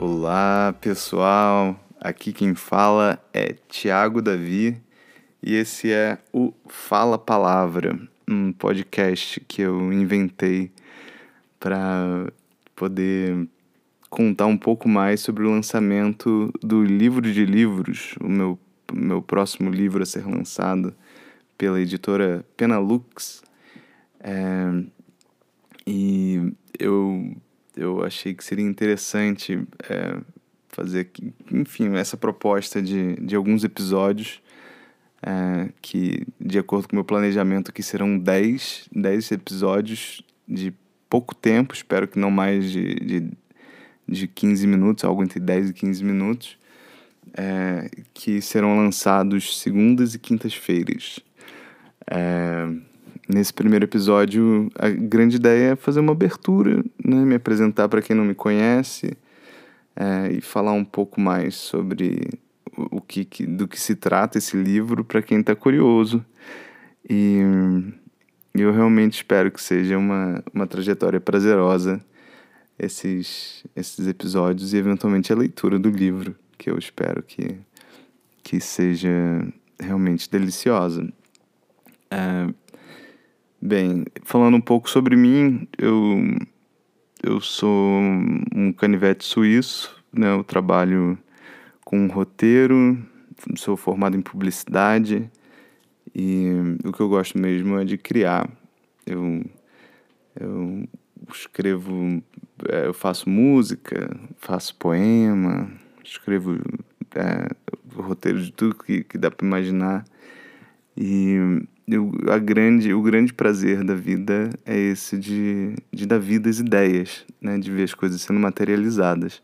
Olá pessoal, aqui quem fala é Tiago Davi e esse é o Fala Palavra, um podcast que eu inventei para poder contar um pouco mais sobre o lançamento do livro de livros, o meu, meu próximo livro a ser lançado pela editora Penalux. É, e eu, eu achei que seria interessante é, fazer, enfim, essa proposta de, de alguns episódios é, que, de acordo com o meu planejamento, que serão 10, 10 episódios de pouco tempo, espero que não mais de, de, de 15 minutos, algo entre 10 e 15 minutos, é, que serão lançados segundas e quintas-feiras. É, nesse primeiro episódio, a grande ideia é fazer uma abertura, né, me apresentar para quem não me conhece é, e falar um pouco mais sobre o que, do que se trata esse livro para quem está curioso. E eu realmente espero que seja uma, uma trajetória prazerosa esses, esses episódios e eventualmente a leitura do livro, que eu espero que, que seja realmente deliciosa. É, bem, falando um pouco sobre mim, eu, eu sou um canivete suíço, né? eu trabalho com roteiro, sou formado em publicidade e o que eu gosto mesmo é de criar. Eu, eu escrevo, é, eu faço música, faço poema, escrevo é, roteiro de tudo que, que dá para imaginar. E eu, a grande, o grande prazer da vida é esse de, de dar vida às ideias, né? de ver as coisas sendo materializadas.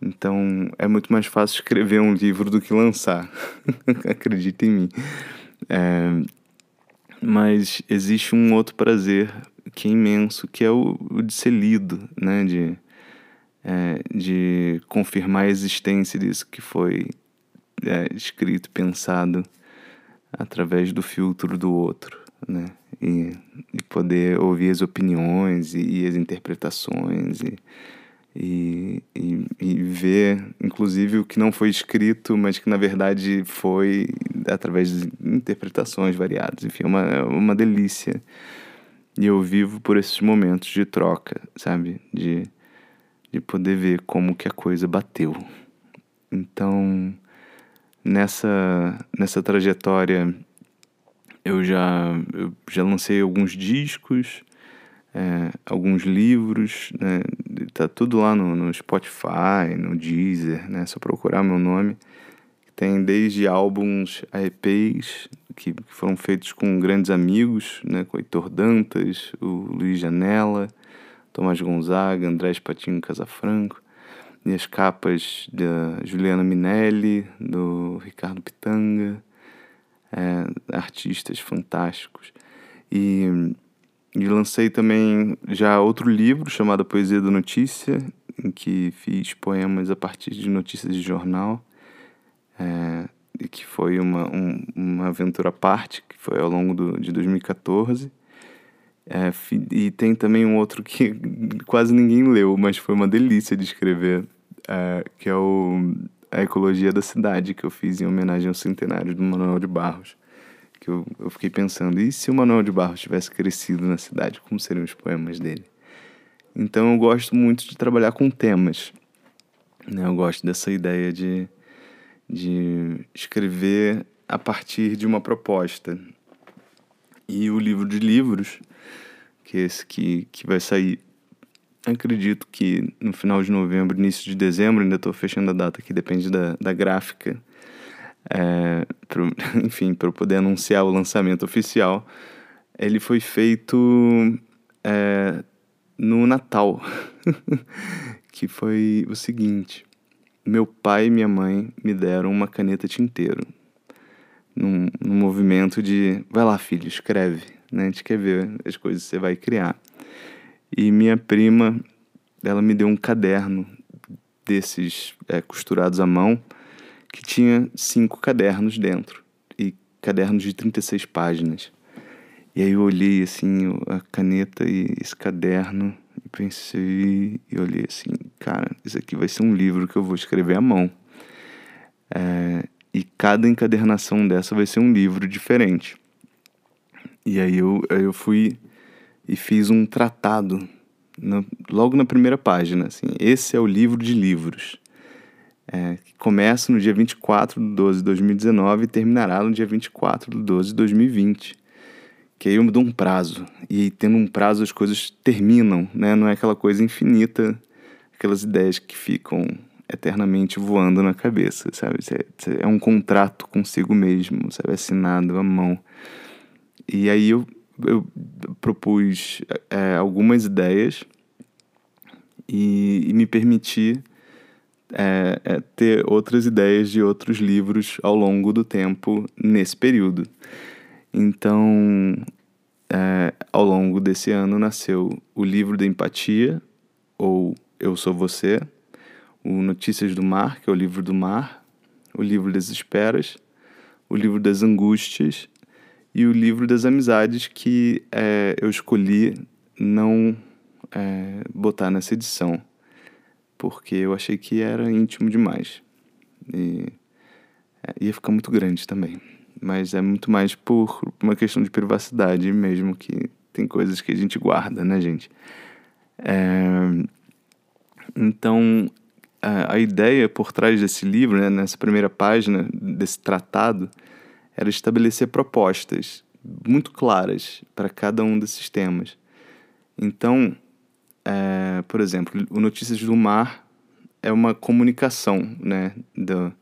Então é muito mais fácil escrever um livro do que lançar. Acredita em mim. É, mas existe um outro prazer que é imenso, que é o, o de ser lido, né? de, é, de confirmar a existência disso que foi é, escrito, pensado através do filtro do outro. Né? E, e poder ouvir as opiniões e, e as interpretações e e, e, e, ver, inclusive, o que não foi escrito, mas que na verdade foi através de interpretações variadas. Enfim, é uma, é uma delícia. E eu vivo por esses momentos de troca, sabe? De, de poder ver como que a coisa bateu. Então, nessa, nessa trajetória, eu já, eu já lancei alguns discos, é, alguns livros, né? Tá tudo lá no, no Spotify, no Deezer, né? Só procurar meu nome. Tem desde álbuns a EPs que, que foram feitos com grandes amigos, né? Com Heitor Dantas, o Luiz Janela, Tomás Gonzaga, Andrés Patinho Casafranco. E as capas da Juliana Minelli, do Ricardo Pitanga, é, artistas fantásticos. E e lancei também já outro livro chamado Poesia da Notícia, em que fiz poemas a partir de notícias de jornal, é, que foi uma, um, uma aventura à parte, que foi ao longo do, de 2014. É, e tem também um outro que quase ninguém leu, mas foi uma delícia de escrever, é, que é o A Ecologia da Cidade, que eu fiz em homenagem ao centenário do Manuel de Barros que eu, eu fiquei pensando, e se o Manuel de Barros tivesse crescido na cidade, como seriam os poemas dele? Então eu gosto muito de trabalhar com temas. Né? Eu gosto dessa ideia de, de escrever a partir de uma proposta. E o livro de livros, que é esse que, que vai sair, acredito que no final de novembro, início de dezembro, ainda estou fechando a data que depende da, da gráfica é, pro, enfim, para eu poder anunciar o lançamento oficial, ele foi feito é, no Natal, que foi o seguinte: meu pai e minha mãe me deram uma caneta tinteiro, num, num movimento de vai lá, filho, escreve, né? a gente quer ver as coisas que você vai criar. E minha prima, ela me deu um caderno desses é, costurados à mão que tinha cinco cadernos dentro. E cadernos de 36 páginas. E aí eu olhei assim a caneta e esse caderno e pensei e olhei assim, cara, isso aqui vai ser um livro que eu vou escrever à mão. É, e cada encadernação dessa vai ser um livro diferente. E aí eu, eu fui e fiz um tratado no, logo na primeira página. Assim, esse é o livro de livros. É, que começa no dia 24 de 12 de 2019 e terminará no dia 24 de 12 de 2020. Que aí eu dou um prazo. E tendo um prazo as coisas terminam, né? Não é aquela coisa infinita, aquelas ideias que ficam eternamente voando na cabeça, sabe? É um contrato consigo mesmo, sabe? Assinado à mão. E aí eu, eu propus é, algumas ideias e, e me permiti é, é, ter outras ideias de outros livros ao longo do tempo nesse período. Então, é, ao longo desse ano nasceu o livro da empatia, ou Eu Sou Você, o Notícias do Mar, que é o livro do mar, o livro das esperas, o livro das angústias e o livro das amizades que é, eu escolhi não é, botar nessa edição, porque eu achei que era íntimo demais. E é, ia ficar muito grande também. Mas é muito mais por uma questão de privacidade mesmo, que tem coisas que a gente guarda, né, gente? É, então, a, a ideia por trás desse livro, né, nessa primeira página desse tratado, era estabelecer propostas muito claras para cada um desses temas. Então, é, por exemplo, o Notícias do Mar é uma comunicação né, do,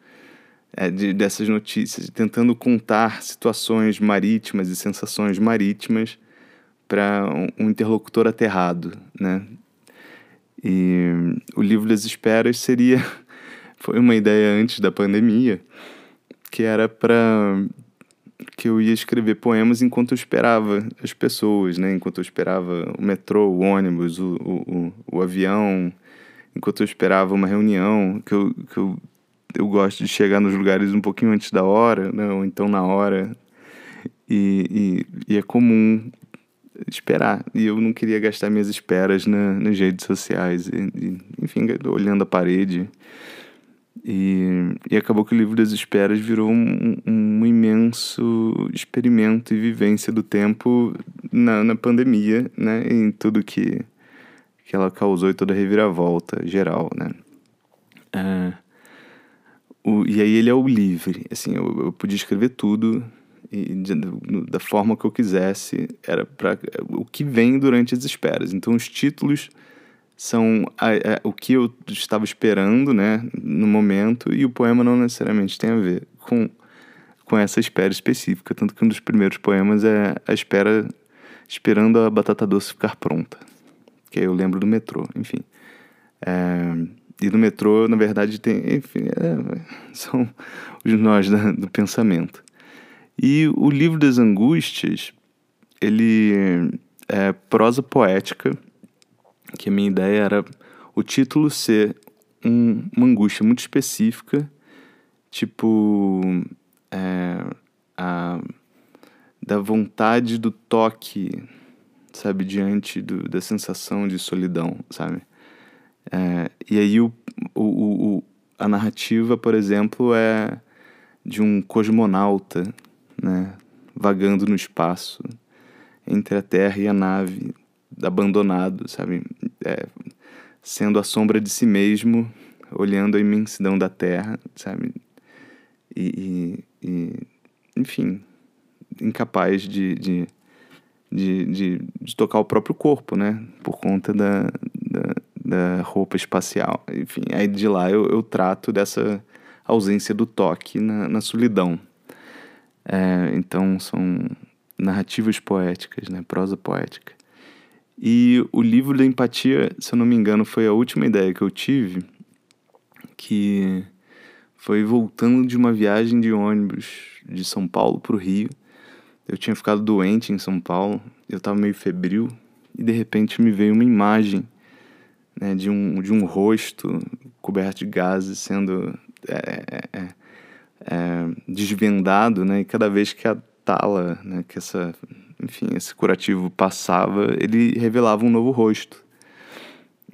é, de, dessas notícias, tentando contar situações marítimas e sensações marítimas para um, um interlocutor aterrado, né? E o livro das esperas seria foi uma ideia antes da pandemia, que era para que eu ia escrever poemas enquanto eu esperava as pessoas, né? Enquanto eu esperava o metrô, o ônibus, o, o, o avião, enquanto eu esperava uma reunião, que eu, que eu, eu gosto de chegar nos lugares um pouquinho antes da hora, né? ou então na hora. E, e, e é comum esperar. E eu não queria gastar minhas esperas na, nas redes sociais. E, e, enfim, olhando a parede. E, e acabou que o livro das esperas virou um, um imenso experimento e vivência do tempo na, na pandemia, né? Em tudo que, que ela causou e toda a reviravolta geral, né? É, o, e aí ele é o livre, assim, eu, eu podia escrever tudo e de, da forma que eu quisesse, era para o que vem durante as esperas. Então os títulos são a, a, o que eu estava esperando, né, no momento, e o poema não necessariamente tem a ver com com essa espera específica, tanto que um dos primeiros poemas é a espera esperando a batata doce ficar pronta, que aí eu lembro do metrô, enfim. É, e no metrô, na verdade, tem, enfim, é, são os nós da, do pensamento. E o livro das angústias, ele é prosa poética, que a minha ideia era o título ser um, uma angústia muito específica, tipo é, a, da vontade do toque, sabe, diante do, da sensação de solidão, sabe? É, e aí o, o, o, a narrativa, por exemplo, é de um cosmonauta né, vagando no espaço entre a Terra e a nave, abandonado, sabe, é, sendo a sombra de si mesmo, olhando a imensidão da Terra, sabe, e, e, e enfim, incapaz de, de, de, de, de tocar o próprio corpo, né, por conta da, da, da roupa espacial. Enfim, aí de lá eu, eu trato dessa ausência do toque na, na solidão. É, então são narrativas poéticas, né? prosa poética. E o livro da empatia, se eu não me engano, foi a última ideia que eu tive, que foi voltando de uma viagem de ônibus de São Paulo para o Rio. Eu tinha ficado doente em São Paulo, eu estava meio febril, e de repente me veio uma imagem né, de, um, de um rosto coberto de gases sendo é, é, é é, desvendado, né? E cada vez que a tala, né, que essa, enfim, esse curativo passava, ele revelava um novo rosto.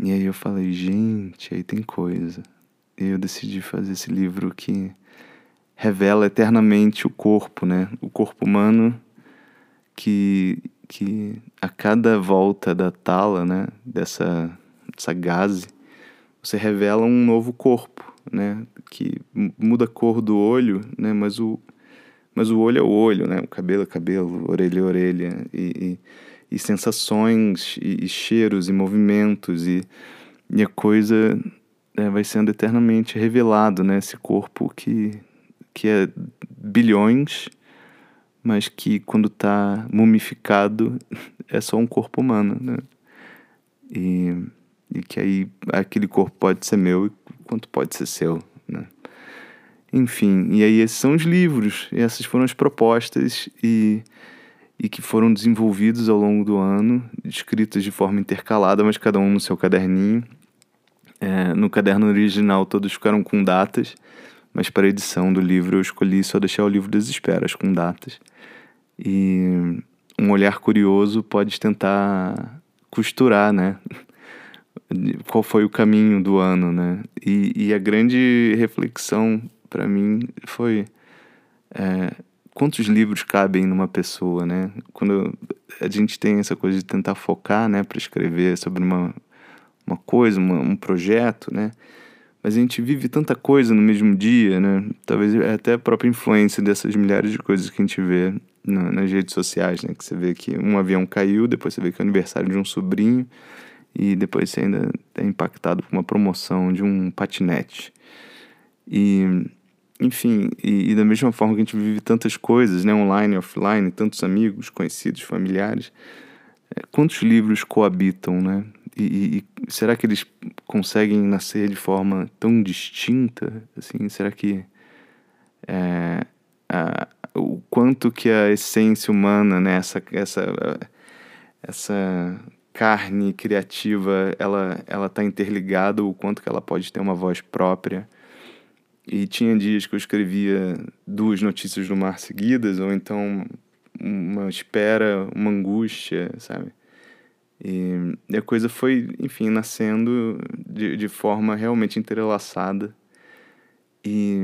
E aí eu falei, gente, aí tem coisa. E eu decidi fazer esse livro que revela eternamente o corpo, né? O corpo humano que, que a cada volta da tala, né? Dessa, dessa gaze, você revela um novo corpo, né? Que muda a cor do olho, né? Mas o, mas o olho é o olho, né? O cabelo é cabelo, orelha é orelha. E, e, e sensações, e, e, cheiros, e movimentos. E, e a coisa é, vai sendo eternamente revelado, né? Esse corpo que, que é bilhões, mas que quando está mumificado é só um corpo humano, né? E e que aí aquele corpo pode ser meu quanto pode ser seu? Enfim, e aí esses são os livros, essas foram as propostas e, e que foram desenvolvidos ao longo do ano, escritas de forma intercalada, mas cada um no seu caderninho. É, no caderno original todos ficaram com datas, mas para a edição do livro eu escolhi só deixar o livro das esperas com datas. E um olhar curioso pode tentar costurar, né? qual foi o caminho do ano, né? E, e a grande reflexão para mim foi é, quantos livros cabem numa pessoa, né? Quando a gente tem essa coisa de tentar focar, né, para escrever sobre uma, uma coisa, uma, um projeto, né? Mas a gente vive tanta coisa no mesmo dia, né? Talvez até a própria influência dessas milhares de coisas que a gente vê na, nas redes sociais, né? Que você vê que um avião caiu, depois você vê que é o aniversário de um sobrinho, e depois você ainda é impactado por uma promoção de um patinete. E, enfim, e, e, da mesma forma que a gente vive tantas coisas, né, online, offline, tantos amigos, conhecidos, familiares, é, quantos livros coabitam, né? E, e, será que eles conseguem nascer de forma tão distinta? Assim, será que é, a, o quanto que a essência humana, né, essa, essa, essa carne criativa ela ela está interligada o quanto que ela pode ter uma voz própria e tinha dias que eu escrevia duas notícias do mar seguidas ou então uma espera uma angústia sabe? E, a coisa foi enfim nascendo de, de forma realmente entrelaçada. E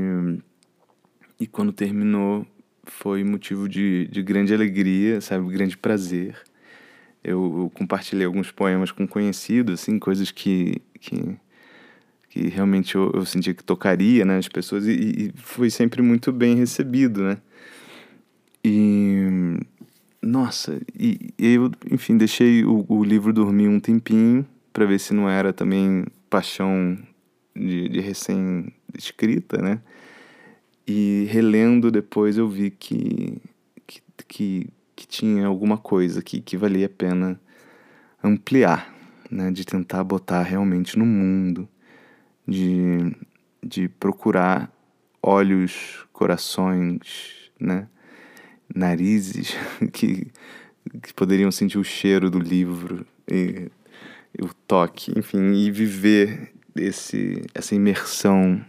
e quando terminou foi motivo de, de grande alegria sabe? Grande prazer. Eu, eu compartilhei alguns poemas com conhecidos, assim, coisas que, que, que realmente eu, eu sentia que tocaria né, as pessoas e, e foi sempre muito bem recebido, né? E nossa, e, e eu, enfim, deixei o, o livro dormir um tempinho para ver se não era também paixão de, de recém-escrita, né? E relendo depois eu vi que, que, que que tinha alguma coisa que, que valia a pena ampliar, né? de tentar botar realmente no mundo, de, de procurar olhos, corações, né? narizes que, que poderiam sentir o cheiro do livro e, e o toque, enfim, e viver esse, essa imersão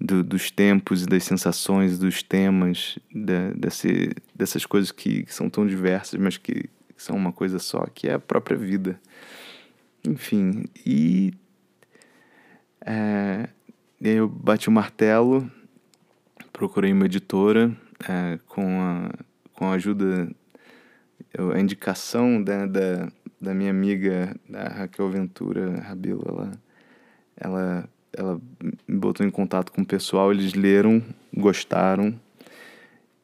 do, dos tempos e das sensações, dos temas, da, desse, dessas coisas que, que, são tão diversas, mas que, são uma coisa só, que é a própria vida. Enfim, e é, eu bati o martelo, procurei uma editora é, com, a, com a ajuda, a indicação da, da, da minha amiga da Raquel Ventura Rabelo. Ela, ela ela me botou em contato com o pessoal, eles leram, gostaram.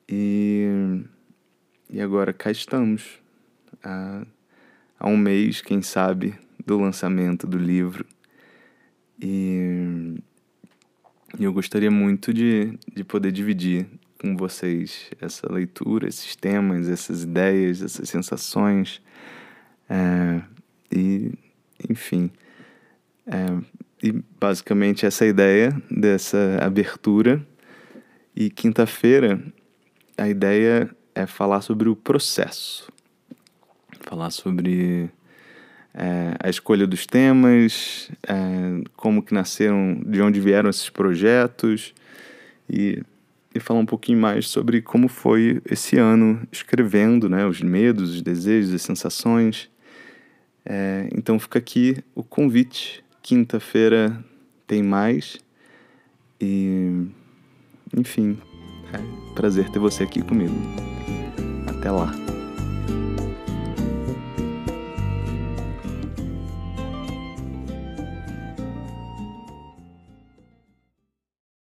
E, e agora cá estamos. Há, há um mês, quem sabe, do lançamento do livro. E, eu gostaria muito de, de poder dividir com vocês essa leitura, esses temas, essas ideias, essas sensações. É, e, enfim, é, e basicamente essa ideia dessa abertura. E quinta-feira a ideia é falar sobre o processo. Falar sobre é, a escolha dos temas, é, como que nasceram, de onde vieram esses projetos e e falar um pouquinho mais sobre como foi esse ano escrevendo, né? Os medos, os desejos, as sensações. É, então fica aqui o convite. Quinta-feira tem mais. E, enfim, é prazer ter você aqui comigo. Até lá.